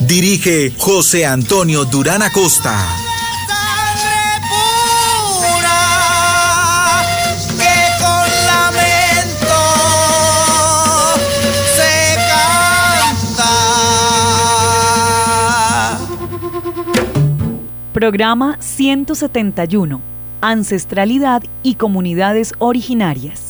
Dirige José Antonio Durán Acosta. Programa 171. Ancestralidad y comunidades originarias.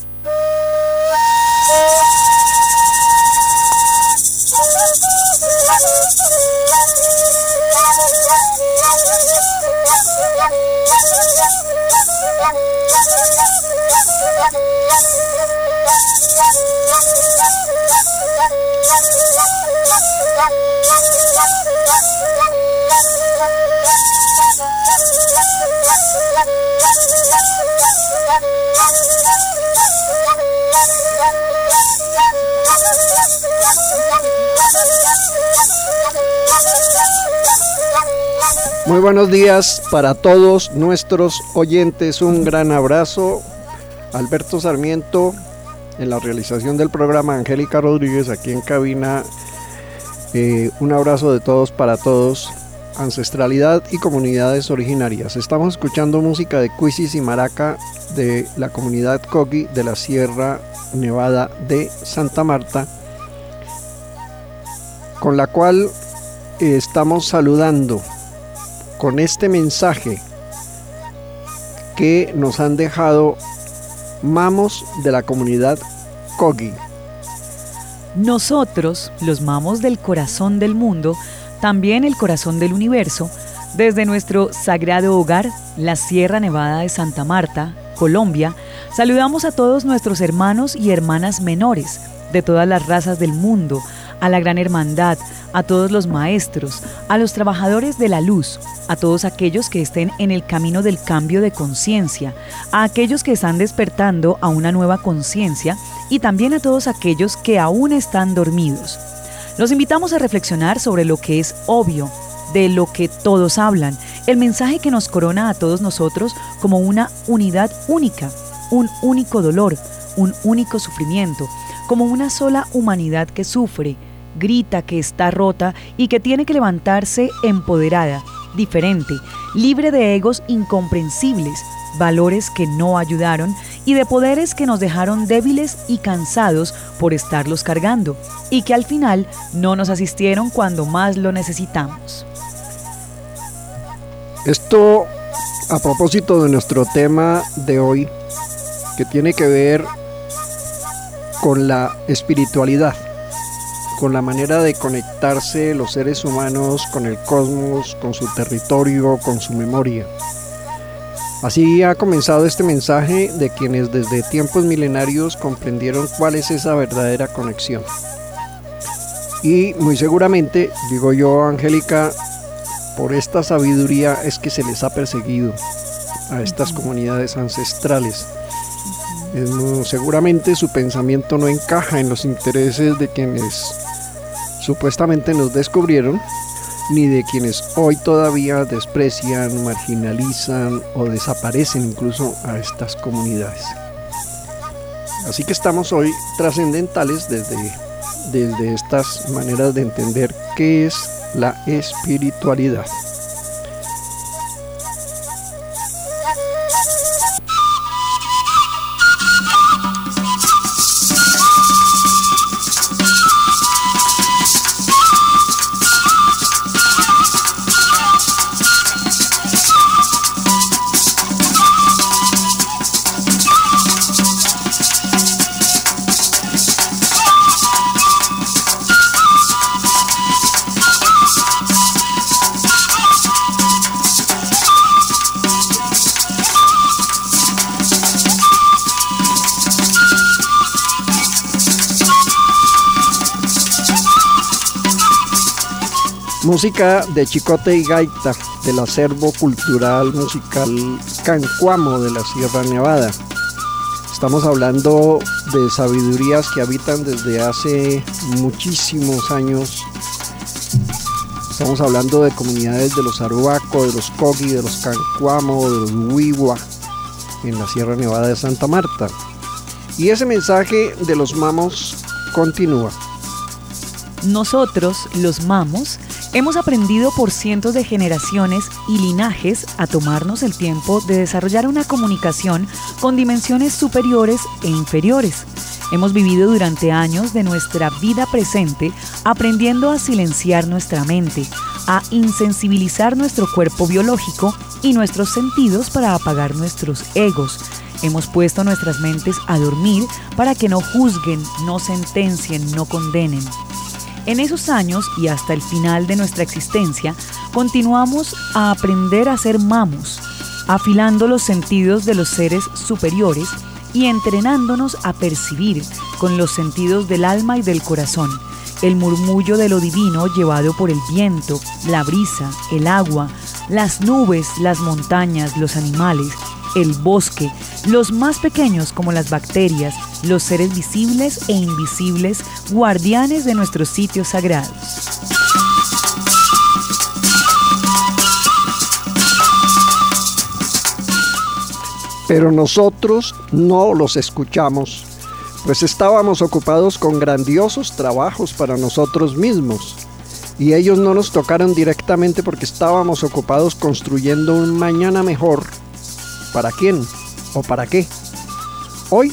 Muy buenos días para todos nuestros oyentes. Un gran abrazo. Alberto Sarmiento en la realización del programa. Angélica Rodríguez aquí en cabina. Eh, un abrazo de todos para todos. Ancestralidad y comunidades originarias. Estamos escuchando música de Cuisis y Maraca de la comunidad Coqui de la Sierra Nevada de Santa Marta, con la cual eh, estamos saludando con este mensaje que nos han dejado mamos de la comunidad Kogi. Nosotros, los mamos del corazón del mundo, también el corazón del universo, desde nuestro sagrado hogar, la Sierra Nevada de Santa Marta, Colombia, saludamos a todos nuestros hermanos y hermanas menores de todas las razas del mundo, a la Gran Hermandad, a todos los maestros, a los trabajadores de la luz, a todos aquellos que estén en el camino del cambio de conciencia, a aquellos que están despertando a una nueva conciencia y también a todos aquellos que aún están dormidos. Los invitamos a reflexionar sobre lo que es obvio, de lo que todos hablan, el mensaje que nos corona a todos nosotros como una unidad única, un único dolor, un único sufrimiento, como una sola humanidad que sufre, grita que está rota y que tiene que levantarse empoderada, diferente, libre de egos incomprensibles, valores que no ayudaron y de poderes que nos dejaron débiles y cansados por estarlos cargando y que al final no nos asistieron cuando más lo necesitamos. Esto a propósito de nuestro tema de hoy, que tiene que ver con la espiritualidad, con la manera de conectarse los seres humanos con el cosmos, con su territorio, con su memoria. Así ha comenzado este mensaje de quienes desde tiempos milenarios comprendieron cuál es esa verdadera conexión. Y muy seguramente, digo yo, Angélica, por esta sabiduría es que se les ha perseguido a estas comunidades ancestrales. Seguramente su pensamiento no encaja en los intereses de quienes supuestamente nos descubrieron, ni de quienes hoy todavía desprecian, marginalizan o desaparecen incluso a estas comunidades. Así que estamos hoy trascendentales desde, desde estas maneras de entender qué es la espiritualidad. Música de chicote y gaita del acervo cultural musical Cancuamo de la Sierra Nevada. Estamos hablando de sabidurías que habitan desde hace muchísimos años. Estamos hablando de comunidades de los Aruaco, de los Kogi, de los Cancuamo, de los Huiwa en la Sierra Nevada de Santa Marta. Y ese mensaje de los mamos continúa. Nosotros, los mamos, hemos aprendido por cientos de generaciones y linajes a tomarnos el tiempo de desarrollar una comunicación con dimensiones superiores e inferiores. Hemos vivido durante años de nuestra vida presente aprendiendo a silenciar nuestra mente, a insensibilizar nuestro cuerpo biológico y nuestros sentidos para apagar nuestros egos. Hemos puesto nuestras mentes a dormir para que no juzguen, no sentencien, no condenen. En esos años y hasta el final de nuestra existencia, continuamos a aprender a ser mamos, afilando los sentidos de los seres superiores y entrenándonos a percibir con los sentidos del alma y del corazón el murmullo de lo divino llevado por el viento, la brisa, el agua, las nubes, las montañas, los animales, el bosque, los más pequeños como las bacterias, los seres visibles e invisibles, guardianes de nuestros sitios sagrados. Pero nosotros no los escuchamos, pues estábamos ocupados con grandiosos trabajos para nosotros mismos. Y ellos no nos tocaron directamente porque estábamos ocupados construyendo un mañana mejor. ¿Para quién? ¿O para qué? Hoy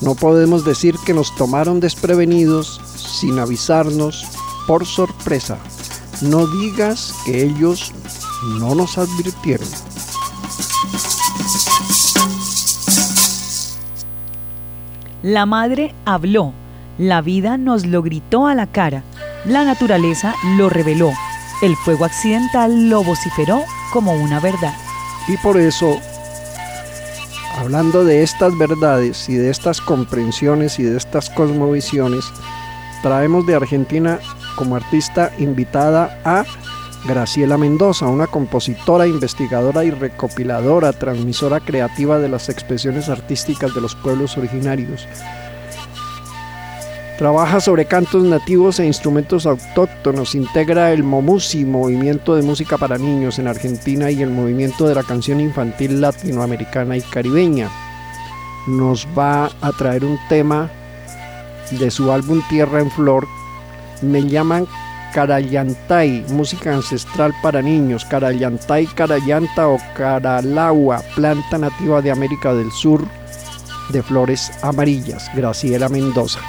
no podemos decir que nos tomaron desprevenidos sin avisarnos por sorpresa. No digas que ellos no nos advirtieron. La madre habló, la vida nos lo gritó a la cara, la naturaleza lo reveló, el fuego accidental lo vociferó como una verdad. Y por eso, hablando de estas verdades y de estas comprensiones y de estas cosmovisiones, traemos de Argentina como artista invitada a Graciela Mendoza, una compositora, investigadora y recopiladora, transmisora creativa de las expresiones artísticas de los pueblos originarios. Trabaja sobre cantos nativos e instrumentos autóctonos, integra el Momusi, movimiento de música para niños en Argentina y el movimiento de la canción infantil latinoamericana y caribeña. Nos va a traer un tema de su álbum Tierra en Flor. Me llaman Carayantay, música ancestral para niños, Carayantay, Carayanta o Caralagua, planta nativa de América del Sur de flores amarillas. Graciela Mendoza.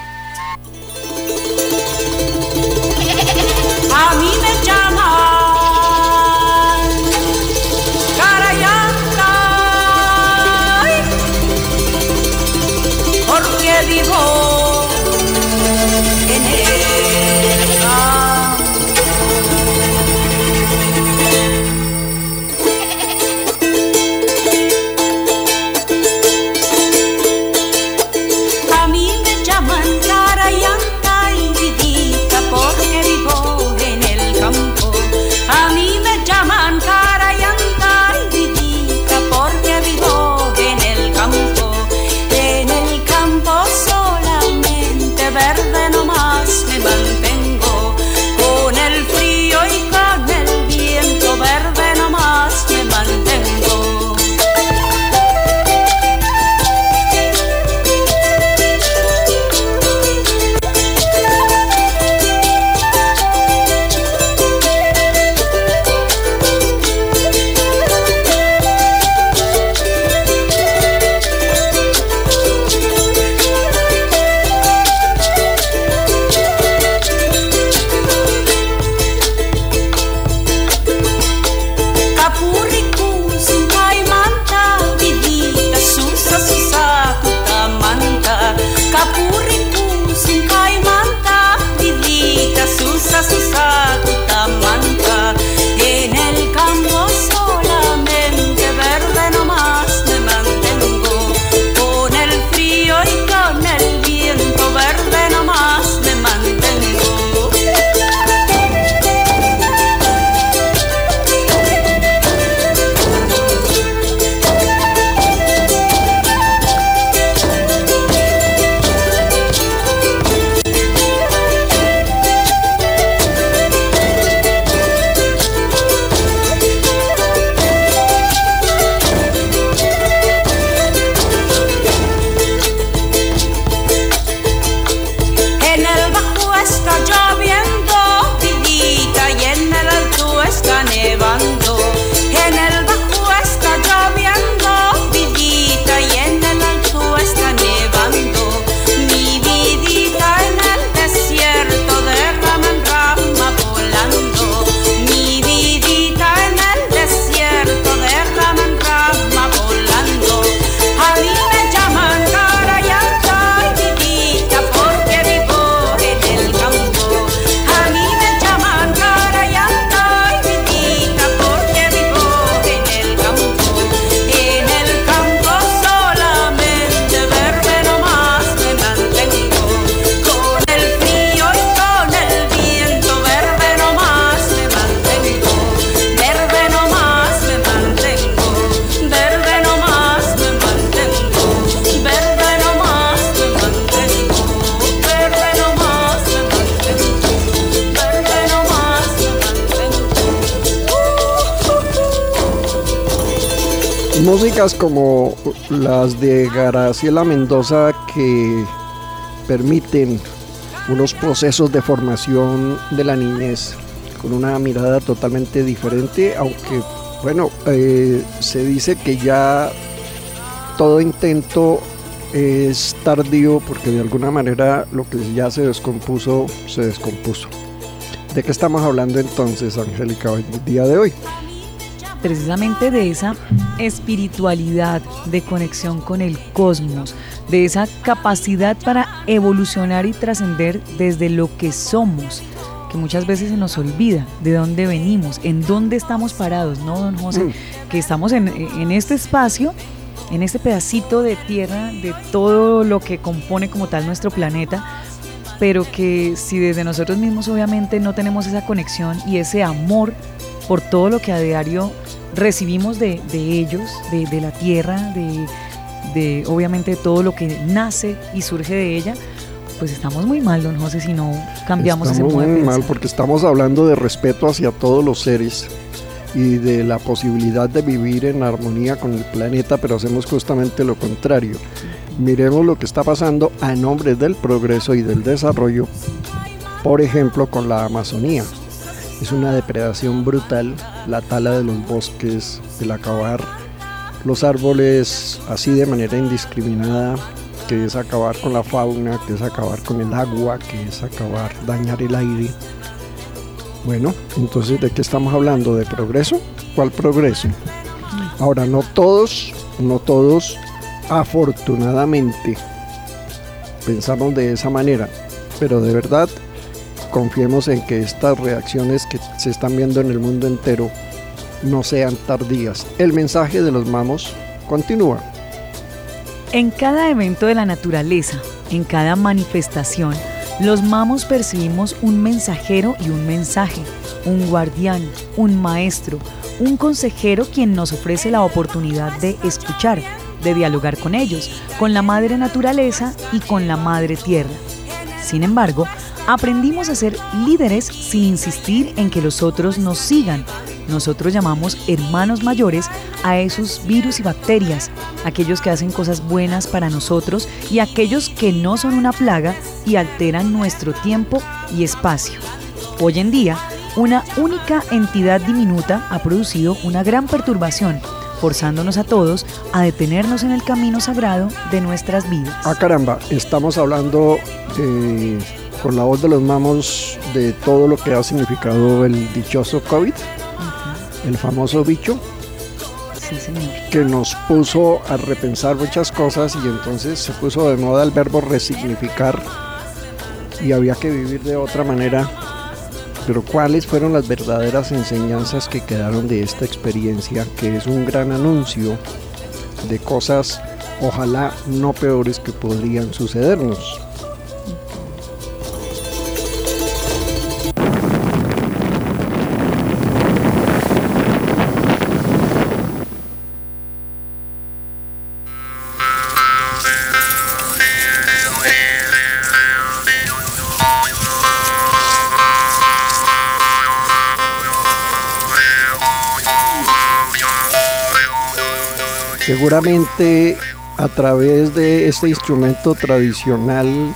Músicas como las de Graciela Mendoza que permiten unos procesos de formación de la niñez con una mirada totalmente diferente, aunque bueno, eh, se dice que ya todo intento es tardío porque de alguna manera lo que ya se descompuso, se descompuso. ¿De qué estamos hablando entonces, Angélica, hoy el día de hoy? Precisamente de esa espiritualidad de conexión con el cosmos, de esa capacidad para evolucionar y trascender desde lo que somos, que muchas veces se nos olvida de dónde venimos, en dónde estamos parados, ¿no, don José? Mm. Que estamos en, en este espacio, en este pedacito de tierra, de todo lo que compone como tal nuestro planeta, pero que si desde nosotros mismos obviamente no tenemos esa conexión y ese amor por todo lo que a diario recibimos de, de ellos, de, de la tierra, de, de obviamente todo lo que nace y surge de ella, pues estamos muy mal, don José, si no cambiamos estamos ese modo de muy mal porque estamos hablando de respeto hacia todos los seres y de la posibilidad de vivir en armonía con el planeta, pero hacemos justamente lo contrario. Miremos lo que está pasando a nombre del progreso y del desarrollo, por ejemplo, con la Amazonía. Es una depredación brutal, la tala de los bosques, el acabar los árboles así de manera indiscriminada, que es acabar con la fauna, que es acabar con el agua, que es acabar, dañar el aire. Bueno, entonces, ¿de qué estamos hablando? ¿De progreso? ¿Cuál progreso? Ahora, no todos, no todos, afortunadamente, pensamos de esa manera, pero de verdad, confiemos en que estas reacciones que se están viendo en el mundo entero no sean tardías. El mensaje de los mamos continúa. En cada evento de la naturaleza, en cada manifestación, los mamos percibimos un mensajero y un mensaje, un guardián, un maestro, un consejero quien nos ofrece la oportunidad de escuchar, de dialogar con ellos, con la madre naturaleza y con la madre tierra. Sin embargo, aprendimos a ser líderes sin insistir en que los otros nos sigan. Nosotros llamamos hermanos mayores a esos virus y bacterias, aquellos que hacen cosas buenas para nosotros y aquellos que no son una plaga y alteran nuestro tiempo y espacio. Hoy en día, una única entidad diminuta ha producido una gran perturbación, forzándonos a todos a detenernos en el camino sagrado de nuestras vidas. Ah, caramba, estamos hablando eh, con la voz de los mamos de todo lo que ha significado el dichoso COVID, el famoso bicho, Sí, que nos puso a repensar muchas cosas y entonces se puso de moda el verbo resignificar y había que vivir de otra manera. Pero ¿cuáles fueron las verdaderas enseñanzas que quedaron de esta experiencia, que es un gran anuncio de cosas, ojalá no peores que podrían sucedernos? Seguramente a través de este instrumento tradicional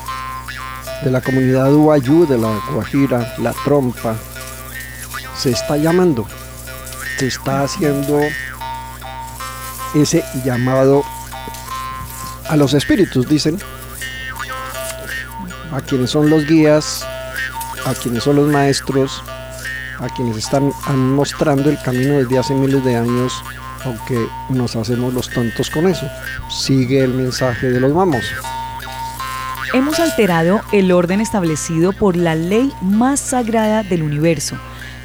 de la comunidad Uayú, de la Guajira, la trompa, se está llamando, se está haciendo ese llamado a los espíritus, dicen, a quienes son los guías, a quienes son los maestros, a quienes están mostrando el camino desde hace miles de años aunque nos hacemos los tontos con eso. Sigue el mensaje de los mamos. Hemos alterado el orden establecido por la ley más sagrada del universo,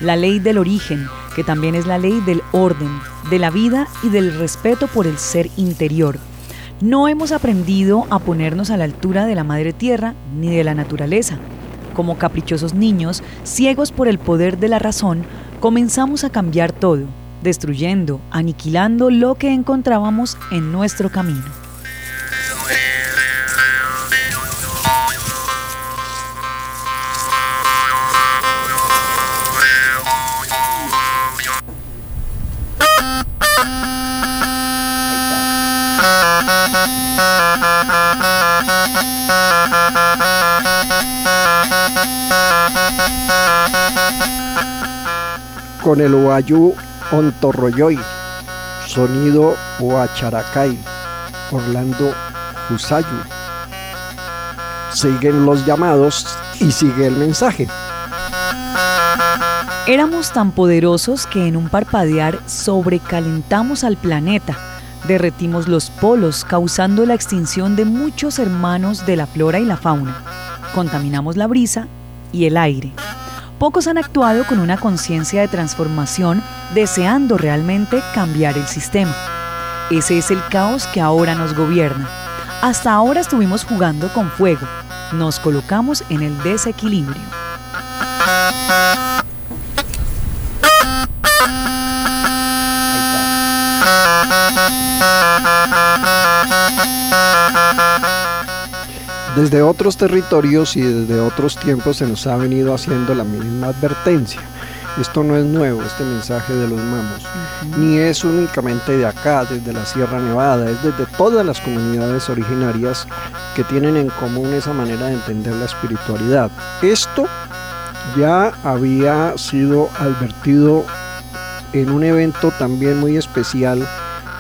la ley del origen, que también es la ley del orden, de la vida y del respeto por el ser interior. No hemos aprendido a ponernos a la altura de la madre tierra ni de la naturaleza. Como caprichosos niños, ciegos por el poder de la razón, comenzamos a cambiar todo, destruyendo, aniquilando lo que encontrábamos en nuestro camino. Con el Uayú Ontorroyoy, sonido Huacharacay, Orlando Husayu. Siguen los llamados y sigue el mensaje. Éramos tan poderosos que en un parpadear sobrecalentamos al planeta, derretimos los polos causando la extinción de muchos hermanos de la flora y la fauna, contaminamos la brisa y el aire. Pocos han actuado con una conciencia de transformación deseando realmente cambiar el sistema. Ese es el caos que ahora nos gobierna. Hasta ahora estuvimos jugando con fuego. Nos colocamos en el desequilibrio. Desde otros territorios y desde otros tiempos se nos ha venido haciendo la misma advertencia. Esto no es nuevo, este mensaje de los mamos, ni es únicamente de acá, desde la Sierra Nevada, es desde todas las comunidades originarias que tienen en común esa manera de entender la espiritualidad. Esto ya había sido advertido en un evento también muy especial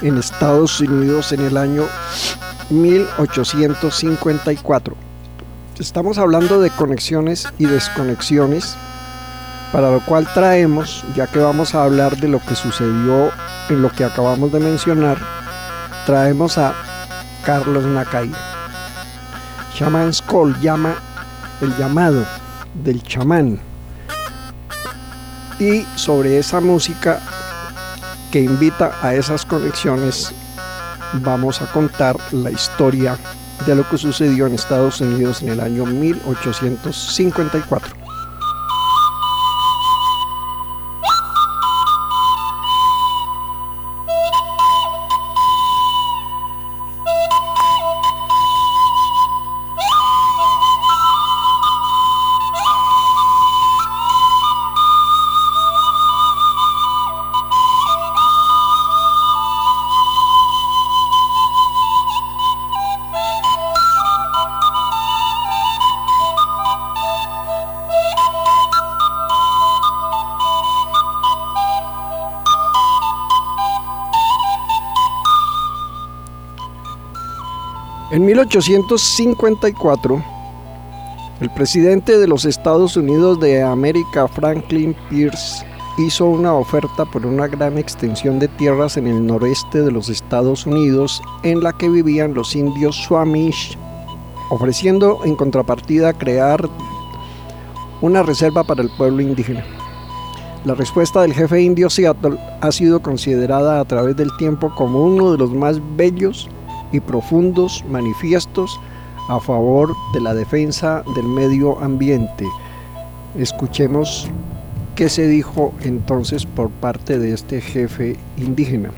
en Estados Unidos en el año 1854. Estamos hablando de conexiones y desconexiones, para lo cual traemos, ya que vamos a hablar de lo que sucedió en lo que acabamos de mencionar, traemos a Carlos Nakai. Shaman Call llama el llamado del chamán. Y sobre esa música que invita a esas conexiones, vamos a contar la historia de lo que sucedió en Estados Unidos en el año 1854. 1854, el presidente de los Estados Unidos de América, Franklin Pierce, hizo una oferta por una gran extensión de tierras en el noreste de los Estados Unidos en la que vivían los indios Swamish, ofreciendo en contrapartida crear una reserva para el pueblo indígena. La respuesta del jefe indio Seattle ha sido considerada a través del tiempo como uno de los más bellos y profundos manifiestos a favor de la defensa del medio ambiente. Escuchemos qué se dijo entonces por parte de este jefe indígena.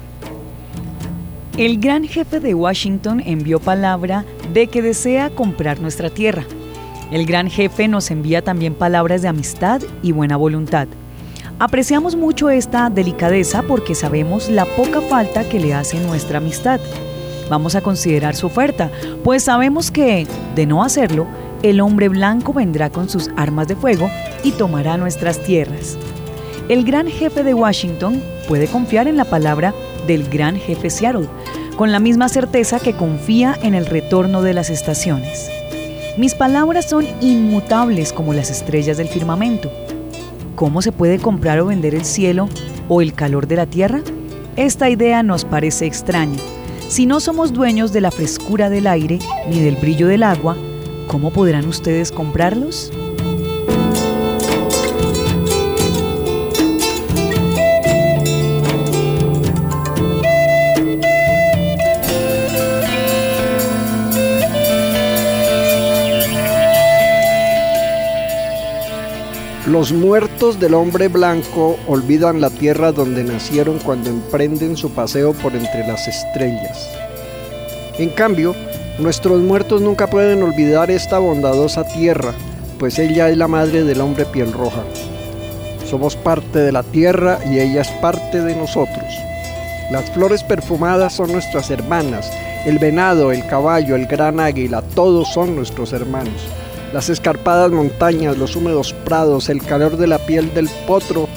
El gran jefe de Washington envió palabra de que desea comprar nuestra tierra. El gran jefe nos envía también palabras de amistad y buena voluntad. Apreciamos mucho esta delicadeza porque sabemos la poca falta que le hace nuestra amistad. Vamos a considerar su oferta, pues sabemos que, de no hacerlo, el hombre blanco vendrá con sus armas de fuego y tomará nuestras tierras. El gran jefe de Washington puede confiar en la palabra del gran jefe Seattle, con la misma certeza que confía en el retorno de las estaciones. Mis palabras son inmutables como las estrellas del firmamento. ¿Cómo se puede comprar o vender el cielo o el calor de la tierra? Esta idea nos parece extraña. Si no somos dueños de la frescura del aire ni del brillo del agua, ¿cómo podrán ustedes comprarlos? Los muertos del hombre blanco olvidan la tierra donde nacieron cuando emprenden su paseo por entre las estrellas. En cambio, nuestros muertos nunca pueden olvidar esta bondadosa tierra, pues ella es la madre del hombre piel roja. Somos parte de la tierra y ella es parte de nosotros. Las flores perfumadas son nuestras hermanas, el venado, el caballo, el gran águila, todos son nuestros hermanos. Las escarpadas montañas, los húmedos prados, el calor de la piel del potro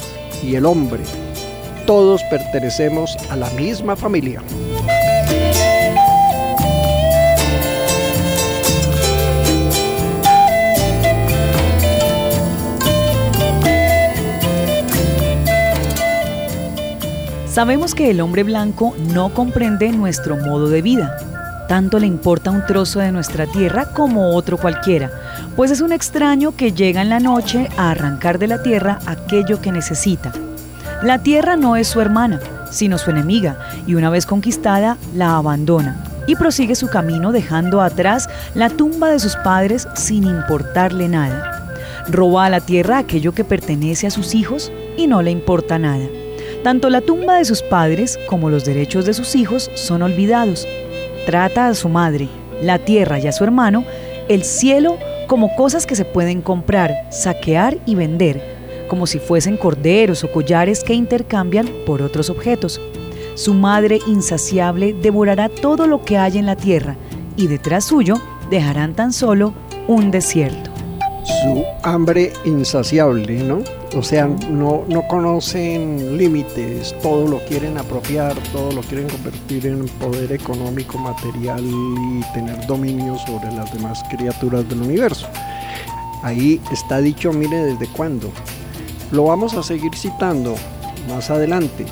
y el hombre, todos pertenecemos a la misma familia. Sabemos que el hombre blanco no comprende nuestro modo de vida. Tanto le importa un trozo de nuestra tierra como otro cualquiera, pues es un extraño que llega en la noche a arrancar de la tierra aquello que necesita. La tierra no es su hermana, sino su enemiga, y una vez conquistada, la abandona y prosigue su camino dejando atrás la tumba de sus padres sin importarle nada. Roba a la tierra aquello que pertenece a sus hijos y no le importa nada. Tanto la tumba de sus padres como los derechos de sus hijos son olvidados. Trata a su madre, la tierra y a su hermano, el cielo como cosas que se pueden comprar, saquear y vender, como si fuesen corderos o collares que intercambian por otros objetos. Su madre insaciable devorará todo lo que hay en la tierra y detrás suyo dejarán tan solo un desierto. Su hambre insaciable, ¿no? O sea, no, no conocen límites, todo lo quieren apropiar, todo lo quieren convertir en poder económico, material y tener dominio sobre las demás criaturas del universo. Ahí está dicho, mire desde cuándo. Lo vamos a seguir citando más adelante.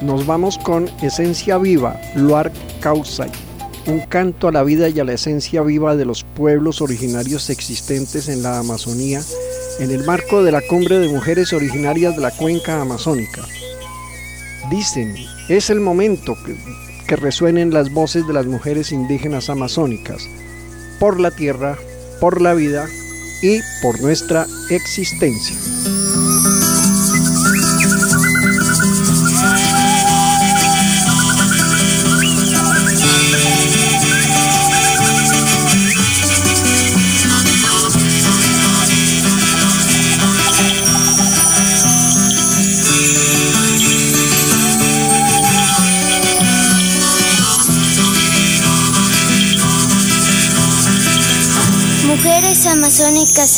Nos vamos con Esencia Viva, Luar Causay, un canto a la vida y a la esencia viva de los pueblos originarios existentes en la Amazonía en el marco de la cumbre de mujeres originarias de la cuenca amazónica. Dicen, es el momento que, que resuenen las voces de las mujeres indígenas amazónicas, por la tierra, por la vida y por nuestra existencia.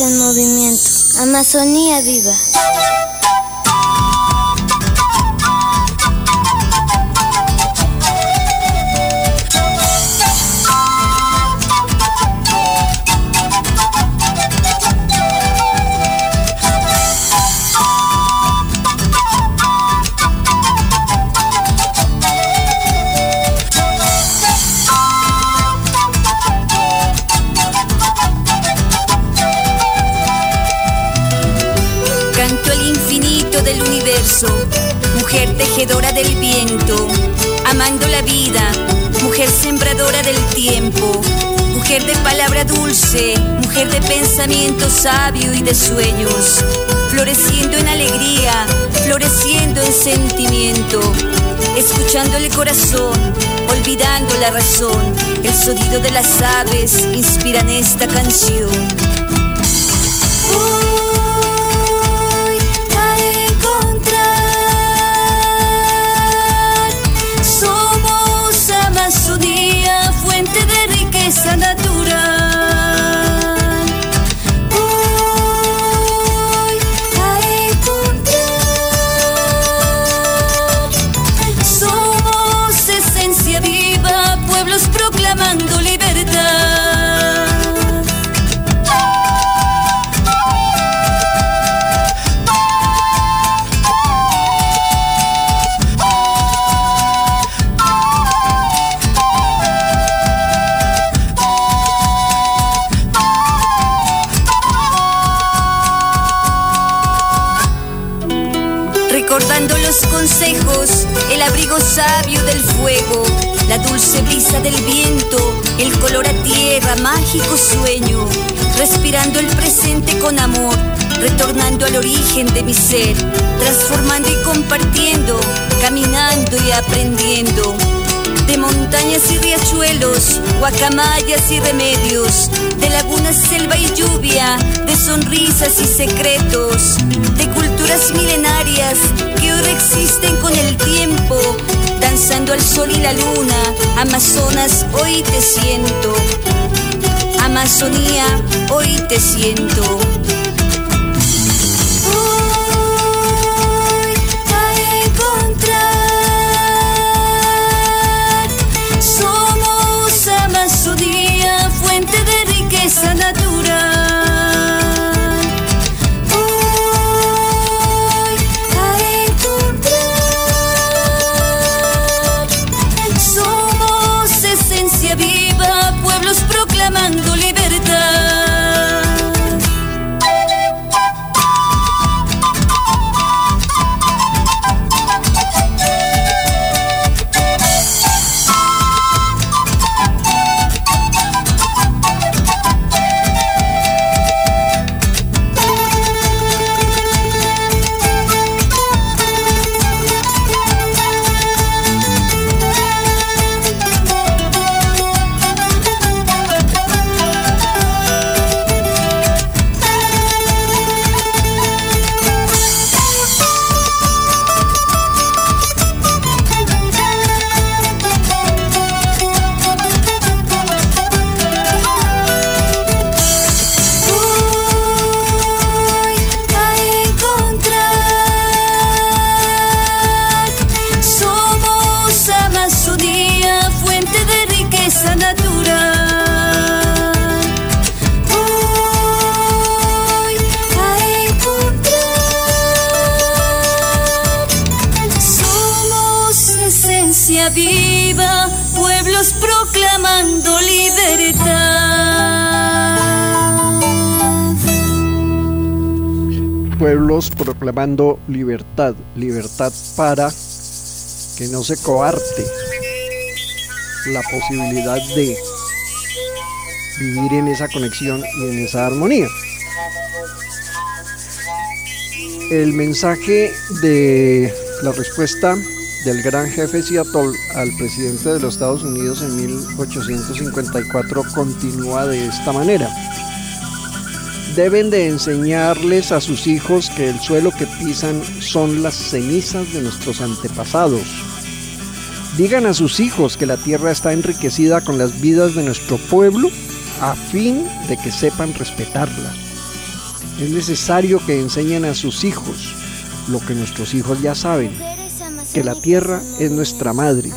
En movimiento. Amazonía viva. Sabio y de sueños, floreciendo en alegría, floreciendo en sentimiento, escuchando el corazón, olvidando la razón, el sonido de las aves inspiran esta canción. Del viento, el color a tierra, mágico sueño, respirando el presente con amor, retornando al origen de mi ser, transformando y compartiendo, caminando y aprendiendo. De montañas y riachuelos, guacamayas y remedios, de lagunas, selva y lluvia, de sonrisas y secretos, de culturas milenarias que hoy existen con el tiempo, danzando al sol y la luna, Amazonas, hoy te siento. Amazonía, hoy te siento. Proclamando libertad, libertad para que no se coarte la posibilidad de vivir en esa conexión y en esa armonía. El mensaje de la respuesta del gran jefe Seattle al presidente de los Estados Unidos en 1854 continúa de esta manera. Deben de enseñarles a sus hijos que el suelo que pisan son las cenizas de nuestros antepasados. Digan a sus hijos que la tierra está enriquecida con las vidas de nuestro pueblo a fin de que sepan respetarla. Es necesario que enseñen a sus hijos lo que nuestros hijos ya saben, que la tierra es nuestra madre.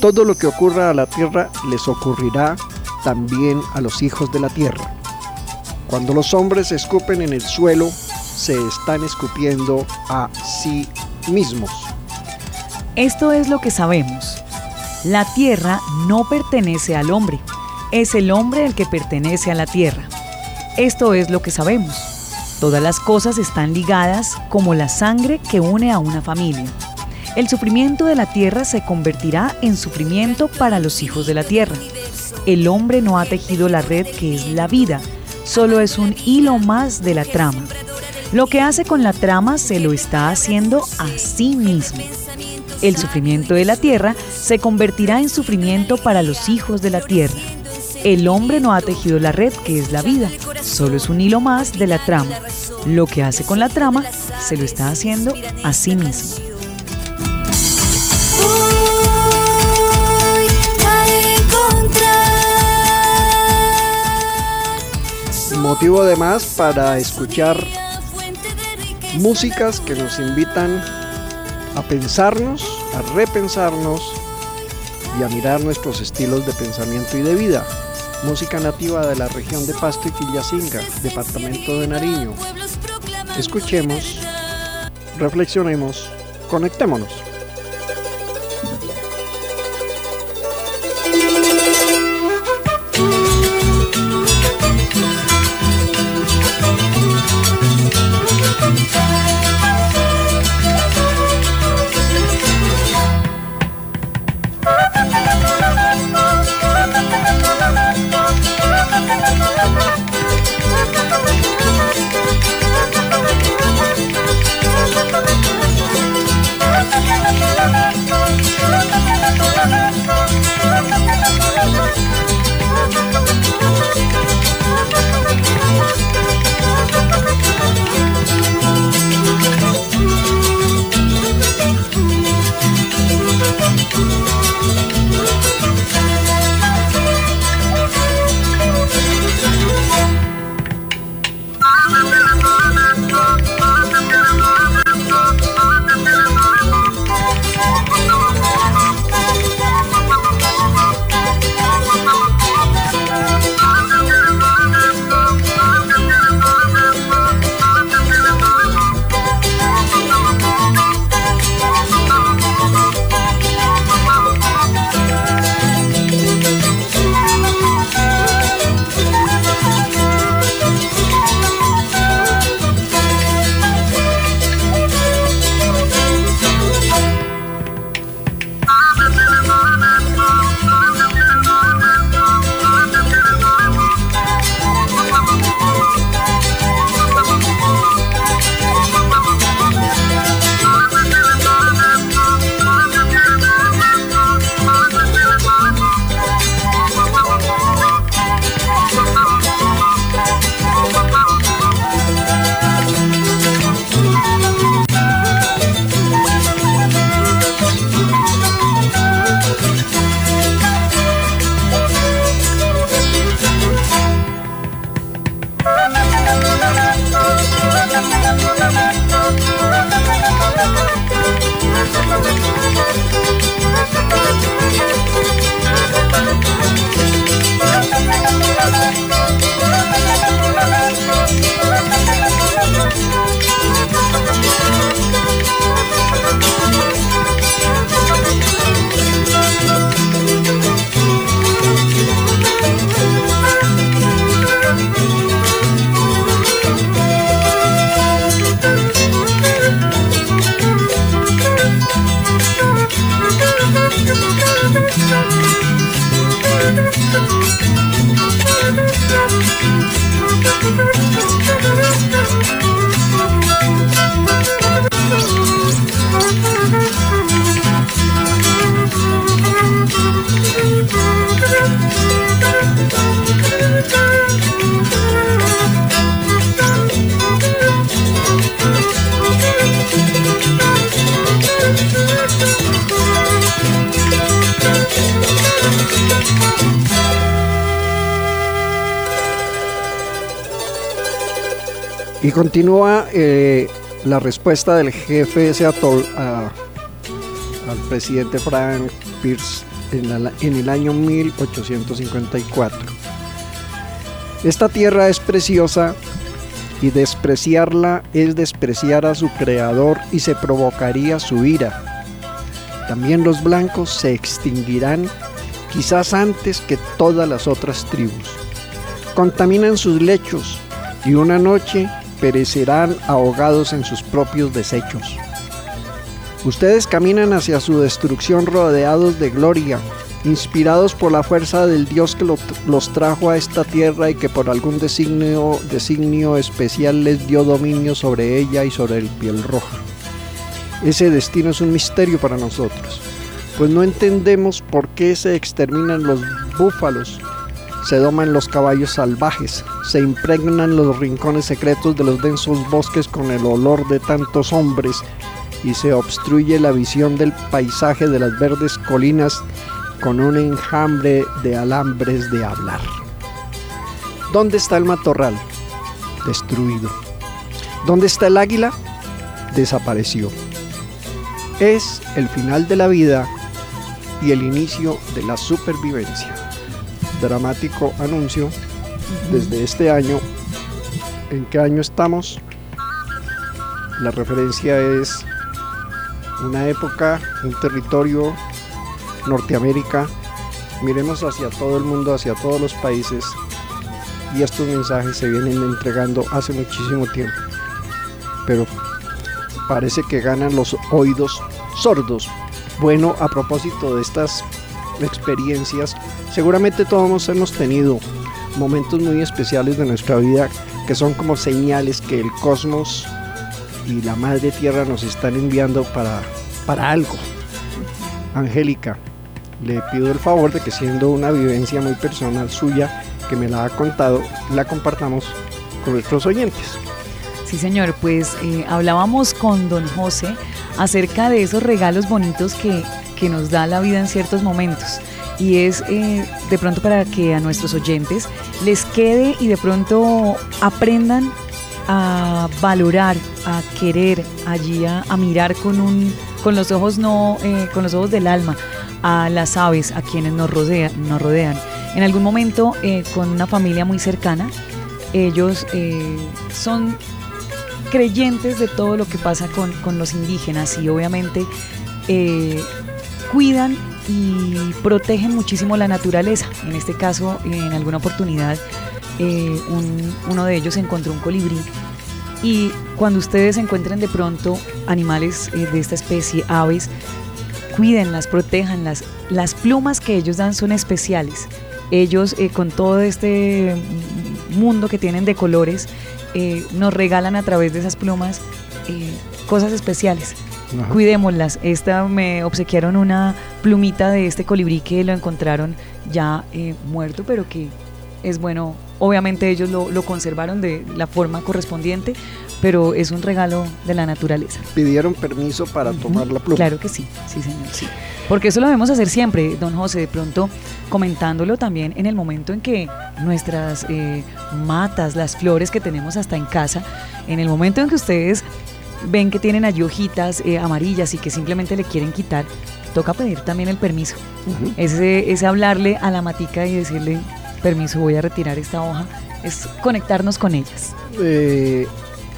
Todo lo que ocurra a la tierra les ocurrirá también a los hijos de la tierra. Cuando los hombres escupen en el suelo, se están escupiendo a sí mismos. Esto es lo que sabemos. La tierra no pertenece al hombre, es el hombre el que pertenece a la tierra. Esto es lo que sabemos. Todas las cosas están ligadas como la sangre que une a una familia. El sufrimiento de la tierra se convertirá en sufrimiento para los hijos de la tierra. El hombre no ha tejido la red que es la vida, solo es un hilo más de la trama. Lo que hace con la trama se lo está haciendo a sí mismo. El sufrimiento de la tierra se convertirá en sufrimiento para los hijos de la tierra. El hombre no ha tejido la red que es la vida, solo es un hilo más de la trama. Lo que hace con la trama se lo está haciendo a sí mismo. Motivo además para escuchar músicas que nos invitan a pensarnos, a repensarnos y a mirar nuestros estilos de pensamiento y de vida. Música nativa de la región de Pasto y Quillacinga, departamento de Nariño. Escuchemos, reflexionemos, conectémonos. Continúa eh, la respuesta del jefe Seattle a- al presidente Frank Pierce en el año 1854. Esta tierra es preciosa y despreciarla es despreciar a su creador y se provocaría su ira. También los blancos se extinguirán quizás antes que todas las otras tribus. Contaminan sus lechos y una noche perecerán ahogados en sus propios desechos. Ustedes caminan hacia su destrucción rodeados de gloria, inspirados por la fuerza del Dios que lo- los trajo a esta tierra y que por algún designio especial les dio dominio sobre ella y sobre el piel roja. Ese destino es un misterio para nosotros, pues no entendemos por qué se exterminan los búfalos, se doman los caballos salvajes, se impregnan los rincones secretos de los densos bosques con el olor de tantos hombres y se obstruye la visión del paisaje de las verdes colinas con un enjambre de alambres de hablar. ¿Dónde está el matorral? Destruido. ¿Dónde está el águila? Desapareció. Es el final de la vida y el inicio de la supervivencia. Dramático anuncio desde este año. ¿En qué año estamos? La referencia es una época, un territorio, Norteamérica. Miremos hacia todo el mundo, hacia todos los países. Y estos mensajes se vienen entregando hace muchísimo tiempo. Pero parece que ganan los oídos sordos. Bueno, a propósito de estas experiencias, seguramente todos hemos tenido momentos muy especiales de nuestra vida que son como señales que el cosmos y la madre tierra nos están enviando para, para algo. Angélica, le pido el favor de que siendo una vivencia muy personal suya, que me la ha contado, la compartamos con nuestros oyentes. Sí, señor, pues eh, hablábamos con don José acerca de esos regalos bonitos que, que nos da la vida en ciertos momentos. Y es eh, de pronto para que a nuestros oyentes les quede y de pronto aprendan a valorar, a querer, allí a, mirar con un con los ojos no eh, con los ojos del alma a las aves a quienes nos rodean nos rodean en algún momento eh, con una familia muy cercana ellos son creyentes de todo lo que pasa con, con los indígenas y obviamente cuidan y protegen muchísimo la naturaleza. En este caso, en alguna oportunidad, eh, un- uno de ellos encontró un colibrí y cuando ustedes encuentren de pronto animales eh, de esta especie, aves, cuídenlas, protéjanlas. Las plumas que ellos dan son especiales. Ellos eh, con todo este mundo que tienen de colores, nos regalan a través de esas plumas cosas especiales. Ajá. Cuidémoslas. Esta me obsequiaron una plumita de este colibrí que lo encontraron ya eh, muerto, pero que es bueno. Obviamente ellos lo, lo conservaron de la forma correspondiente, pero es un regalo de la naturaleza. Pidieron permiso para tomar la pluma. Claro que sí, sí señor, sí. Porque eso lo debemos hacer siempre, don José, de pronto comentándolo también en el momento en que nuestras eh, matas, las flores que tenemos hasta en casa, en el momento en que ustedes ven que tienen allí hojitas eh, amarillas y que simplemente le quieren quitar, toca pedir también el permiso. Ese, ese hablarle a la matica y decirle, permiso, voy a retirar esta hoja, es conectarnos con ellas. Eh,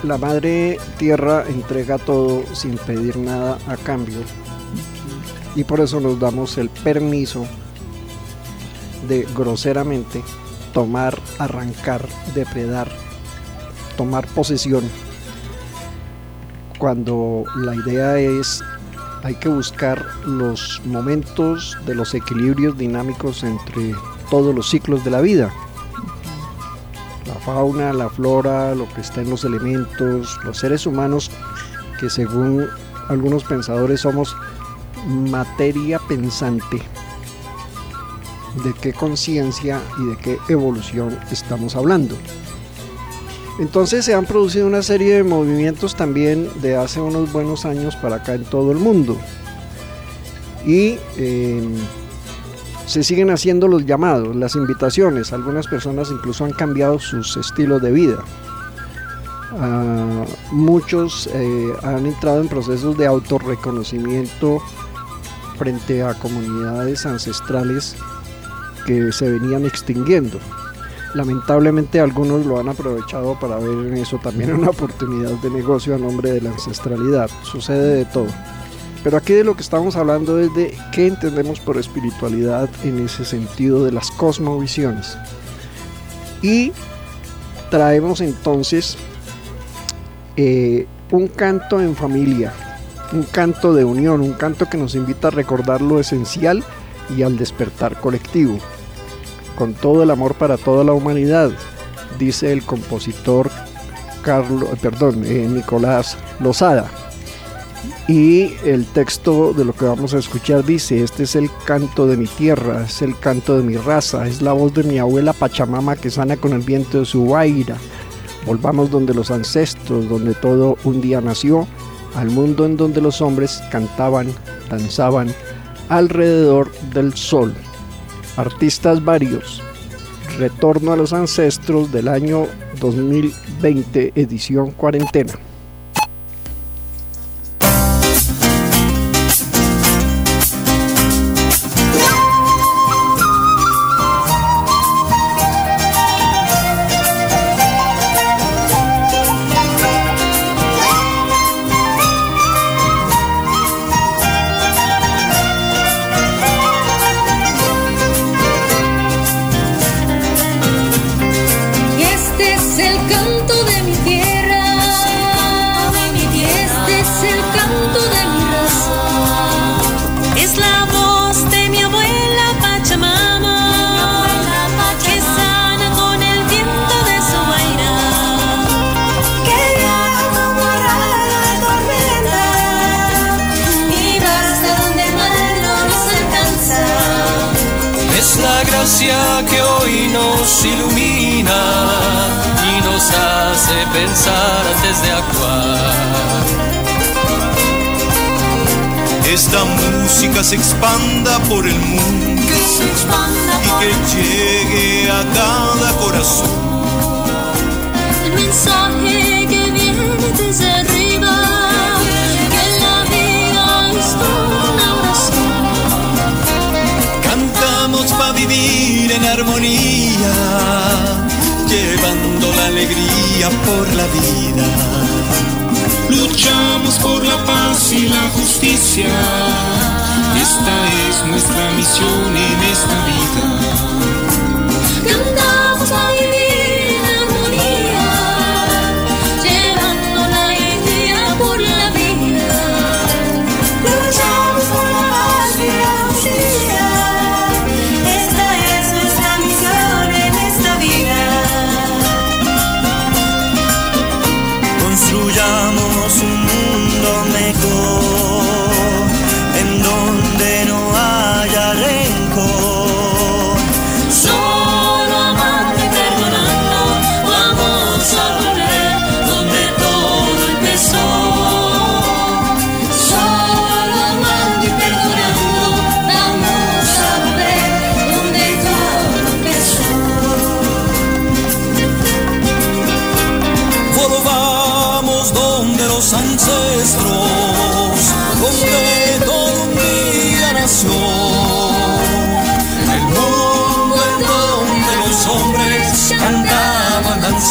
la madre tierra entrega todo sin pedir nada a cambio. Y por eso nos damos el permiso de groseramente tomar, arrancar, depredar, tomar posesión cuando la idea es hay que buscar los momentos de los equilibrios dinámicos entre todos los ciclos de la vida. La fauna, la flora, lo que está en los elementos, los seres humanos, que según algunos pensadores somos materia pensante. ¿De qué conciencia y de qué evolución estamos hablando? Entonces se han producido una serie de movimientos también de hace unos buenos años para acá en todo el mundo. Y eh, se siguen haciendo los llamados, las invitaciones. Algunas personas incluso han cambiado sus estilos de vida. Ah, muchos eh, han entrado en procesos de autorreconocimiento frente a comunidades ancestrales que se venían extinguiendo. Lamentablemente algunos lo han aprovechado para ver en eso también una oportunidad de negocio a nombre de la ancestralidad. Sucede de todo. Pero aquí de lo que estamos hablando es de qué entendemos por espiritualidad en ese sentido de las cosmovisiones. Y traemos entonces eh, un canto en familia, un canto de unión, un canto que nos invita a recordar lo esencial y al despertar colectivo. Con todo el amor para toda la humanidad, dice el compositor Carlos, perdón, eh, Nicolás Lozada. Y el texto de lo que vamos a escuchar dice, este es el canto de mi tierra, es el canto de mi raza, es la voz de mi abuela Pachamama que sana con el viento de su guaira. Volvamos donde los ancestros, donde todo un día nació, al mundo en donde los hombres cantaban, danzaban alrededor del sol. Artistas varios. Retorno a los ancestros del año 2020, edición cuarentena. Armonía, llevando la alegría por la vida. Luchamos por la paz y la justicia. Esta es nuestra misión en esta vida.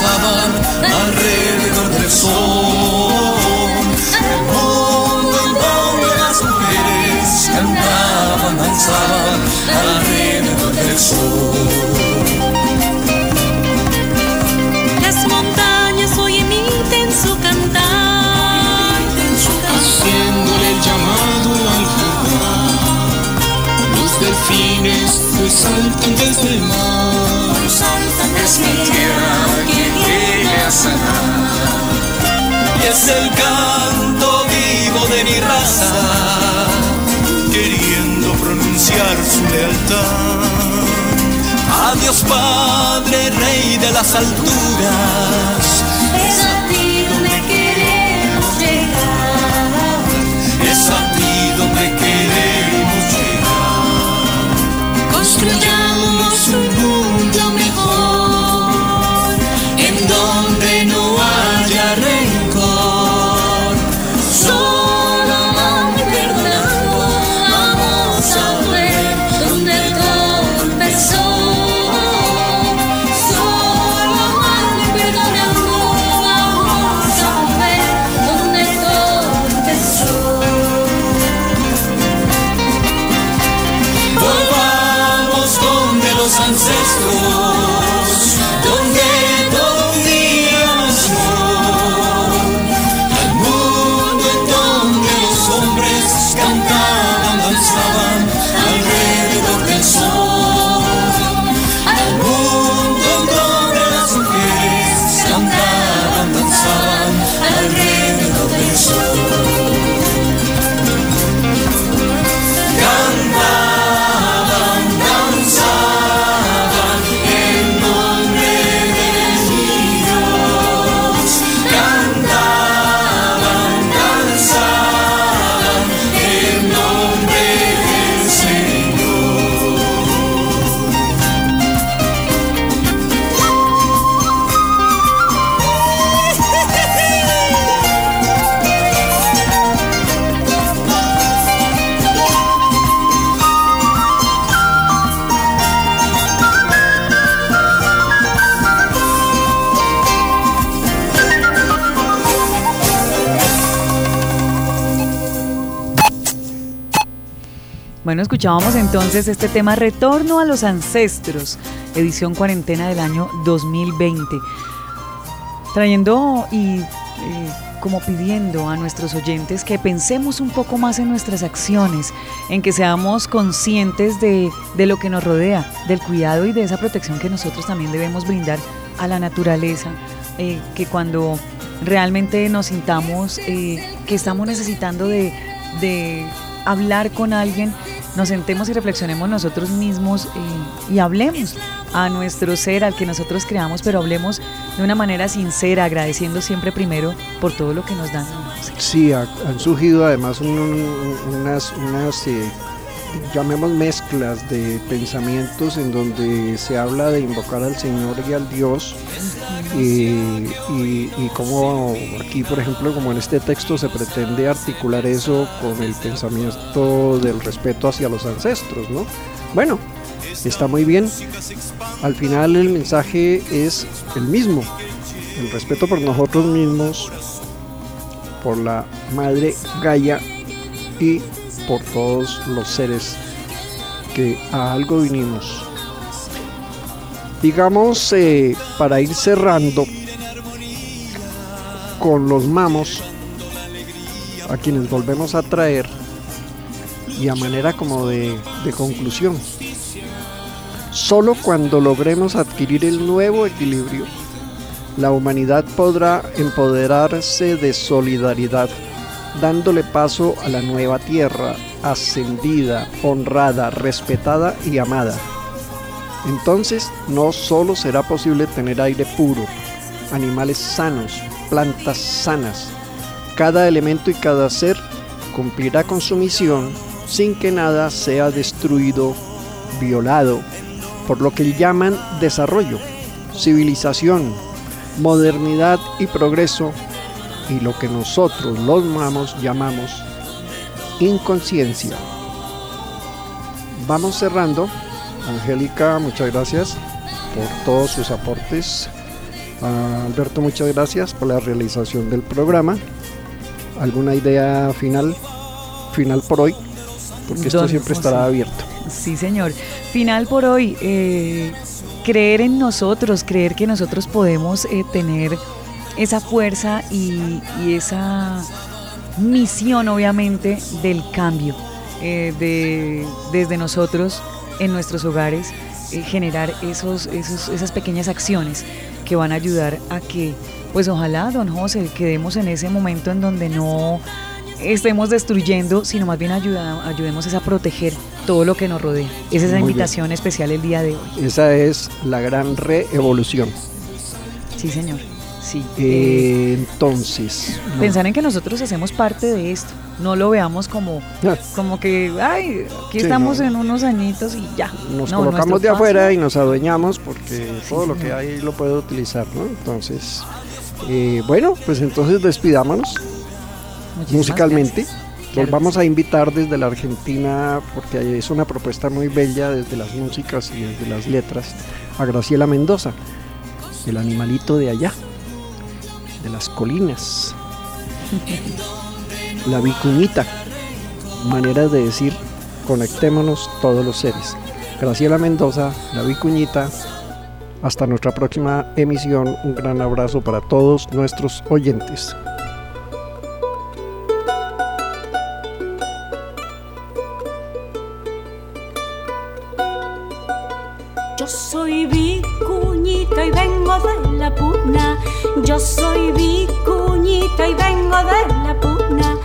Alrededor del sol. El mundo en donde las mujeres cantaban, danzaban alrededor del sol. Las montañas hoy emiten su cantar. haciéndole el llamado al jaguar. Los delfines pues saltan desde el mar. Y es el canto vivo de mi raza, queriendo pronunciar su lealtad. Adiós Padre, Rey de las alturas Bueno, escuchábamos entonces este tema Retorno a los Ancestros, edición cuarentena del año 2020. Trayendo y eh, como pidiendo a nuestros oyentes que pensemos un poco más en nuestras acciones, en que seamos conscientes de, de lo que nos rodea, del cuidado y de esa protección que nosotros también debemos brindar a la naturaleza, eh, que cuando realmente nos sintamos eh, que estamos necesitando de, de hablar con alguien, nos sentemos y reflexionemos nosotros mismos eh, y hablemos a nuestro ser, al que nosotros creamos, pero hablemos de una manera sincera, agradeciendo siempre primero por todo lo que nos dan. Sí, ha- han surgido además un- un- unas, unas eh, llamemos mezclas de pensamientos en donde se habla de invocar al Señor y al Dios y, y, y como aquí por ejemplo como en este texto se pretende articular eso con el pensamiento del respeto hacia los ancestros, ¿no? Bueno, está muy bien. Al final el mensaje es el mismo, el respeto por nosotros mismos, por la Madre Gaia y por todos los seres que a algo vinimos. Digamos, eh, para ir cerrando con los mamos, a quienes volvemos a traer, y a manera como de, de conclusión, solo cuando logremos adquirir el nuevo equilibrio, la humanidad podrá empoderarse de solidaridad, dándole paso a la nueva tierra, ascendida, honrada, respetada y amada. Entonces no solo será posible tener aire puro, animales sanos, plantas sanas, cada elemento y cada ser cumplirá con su misión sin que nada sea destruido, violado, por lo que llaman desarrollo, civilización, modernidad y progreso, y lo que nosotros los mamos llamamos inconsciencia. Vamos cerrando. Angélica, muchas gracias por todos sus aportes. A Alberto, muchas gracias por la realización del programa. ¿Alguna idea final? Final por hoy, porque esto Don siempre estará abierto. Sí, señor. Final por hoy, eh, creer en nosotros, creer que nosotros podemos eh, tener esa fuerza y, y esa misión, obviamente, del cambio, eh, de, desde nosotros, en nuestros hogares, eh, generar esos, esos, esas pequeñas acciones que van a ayudar a que pues ojalá, don José, quedemos en ese momento en donde no estemos destruyendo, sino más bien ayuda- ayudemos a proteger todo lo que nos rodea. Esa es la Muy bien. invitación especial el día de hoy. Esa es la gran reevolución. Sí, señor. Sí. Eh, entonces, no. pensar en que nosotros hacemos parte de esto. No lo veamos como, como que, ay, aquí Sí, estamos no. en unos añitos y ya. nos No, colocamos de afuera y nos adueñamos porque Sí, todo lo que hay lo puede utilizar, ¿no? Entonces, eh, bueno, pues entonces despidámonos Muchísimas musicalmente. gracias. Los vamos a invitar desde la Argentina porque es una propuesta muy bella desde las músicas y desde las letras a Graciela Mendoza, el animalito de allá, de las colinas, la vicuñita, maneras de decir conectémonos todos los seres. Graciela Mendoza, la vicuñita, hasta nuestra próxima emisión, un gran abrazo para todos nuestros oyentes. Yo soy vicuñita y vengo de la puna.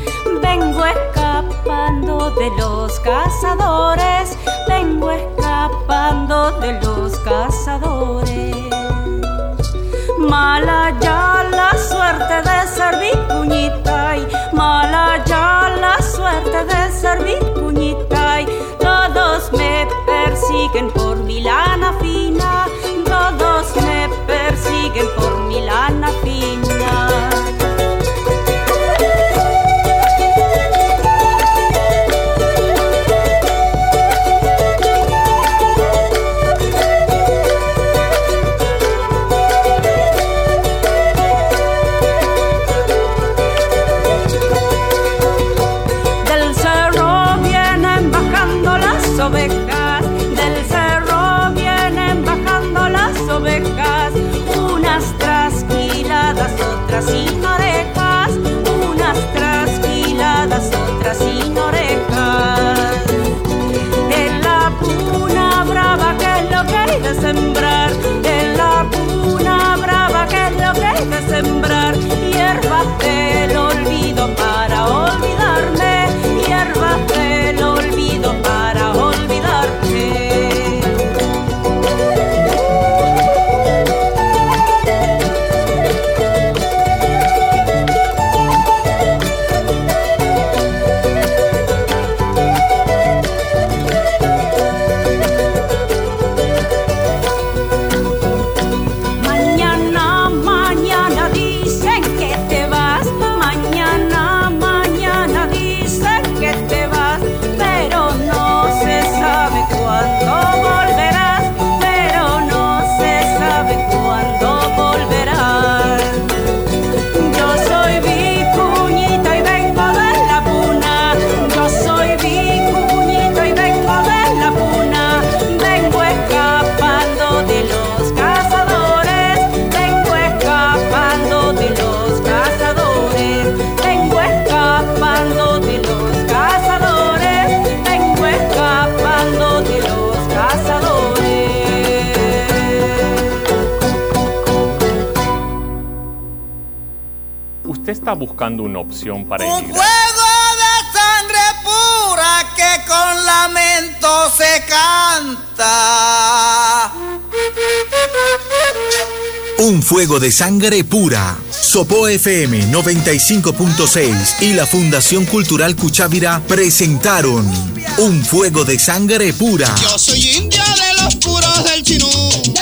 Vengo escapando de los cazadores. Vengo escapando de los cazadores. Mala ya la suerte de ser vicuñita y mala ya la suerte de ser vicuñita está buscando una opción para Un emigrar. fuego de sangre pura que con lamento se canta. Un fuego de sangre pura. Sopo FM 95.6 y la Fundación Cultural Cuchávira presentaron Un fuego de sangre pura. Yo soy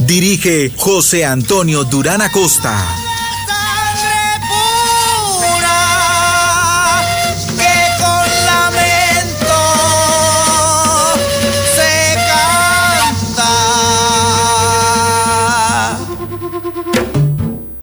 Dirige José Antonio Durán Acosta.